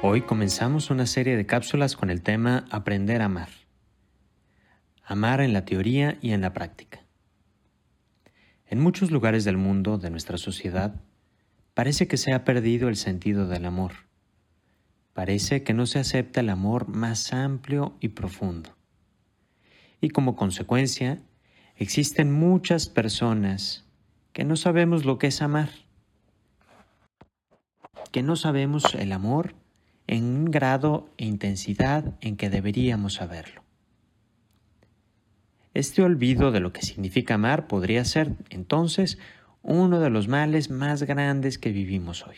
Hoy comenzamos una serie de cápsulas con el tema Aprender a amar. Amar en la teoría y en la práctica. En muchos lugares del mundo, de nuestra sociedad, parece que se ha perdido el sentido del amor. Parece que no se acepta el amor más amplio y profundo. Y como consecuencia, existen muchas personas que no sabemos lo que es amar, que no sabemos el amor en un grado e intensidad en que deberíamos saberlo. Este olvido de lo que significa amar podría ser entonces uno de los males más grandes que vivimos hoy.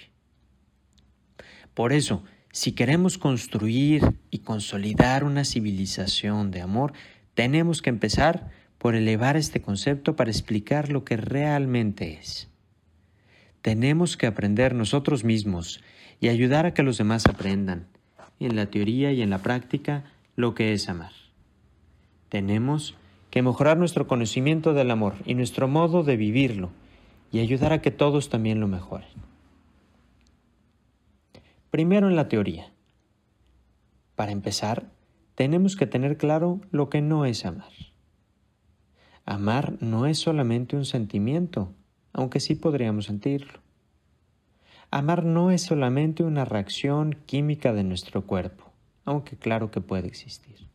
Por eso, si queremos construir y consolidar una civilización de amor, tenemos que empezar por elevar este concepto para explicar lo que realmente es. Tenemos que aprender nosotros mismos y ayudar a que los demás aprendan, en la teoría y en la práctica, lo que es amar. Tenemos que mejorar nuestro conocimiento del amor y nuestro modo de vivirlo y ayudar a que todos también lo mejoren. Primero en la teoría. Para empezar, tenemos que tener claro lo que no es amar. Amar no es solamente un sentimiento, aunque sí podríamos sentirlo. Amar no es solamente una reacción química de nuestro cuerpo, aunque claro que puede existir.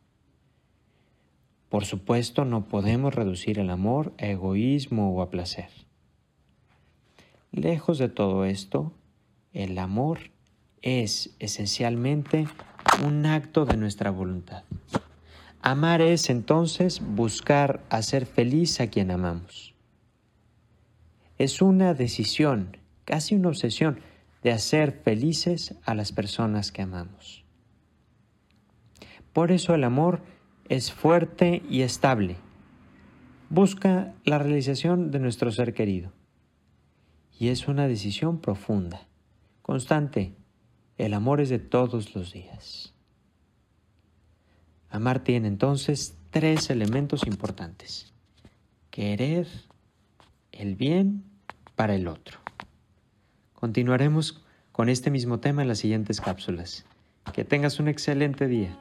Por supuesto, no podemos reducir el amor a egoísmo o a placer. Lejos de todo esto, el amor es esencialmente un acto de nuestra voluntad. Amar es entonces buscar hacer feliz a quien amamos. Es una decisión casi una obsesión de hacer felices a las personas que amamos. Por eso el amor es fuerte y estable. Busca la realización de nuestro ser querido. Y es una decisión profunda, constante. El amor es de todos los días. Amar tiene entonces tres elementos importantes. Querer el bien para el otro. Continuaremos con este mismo tema en las siguientes cápsulas. Que tengas un excelente día.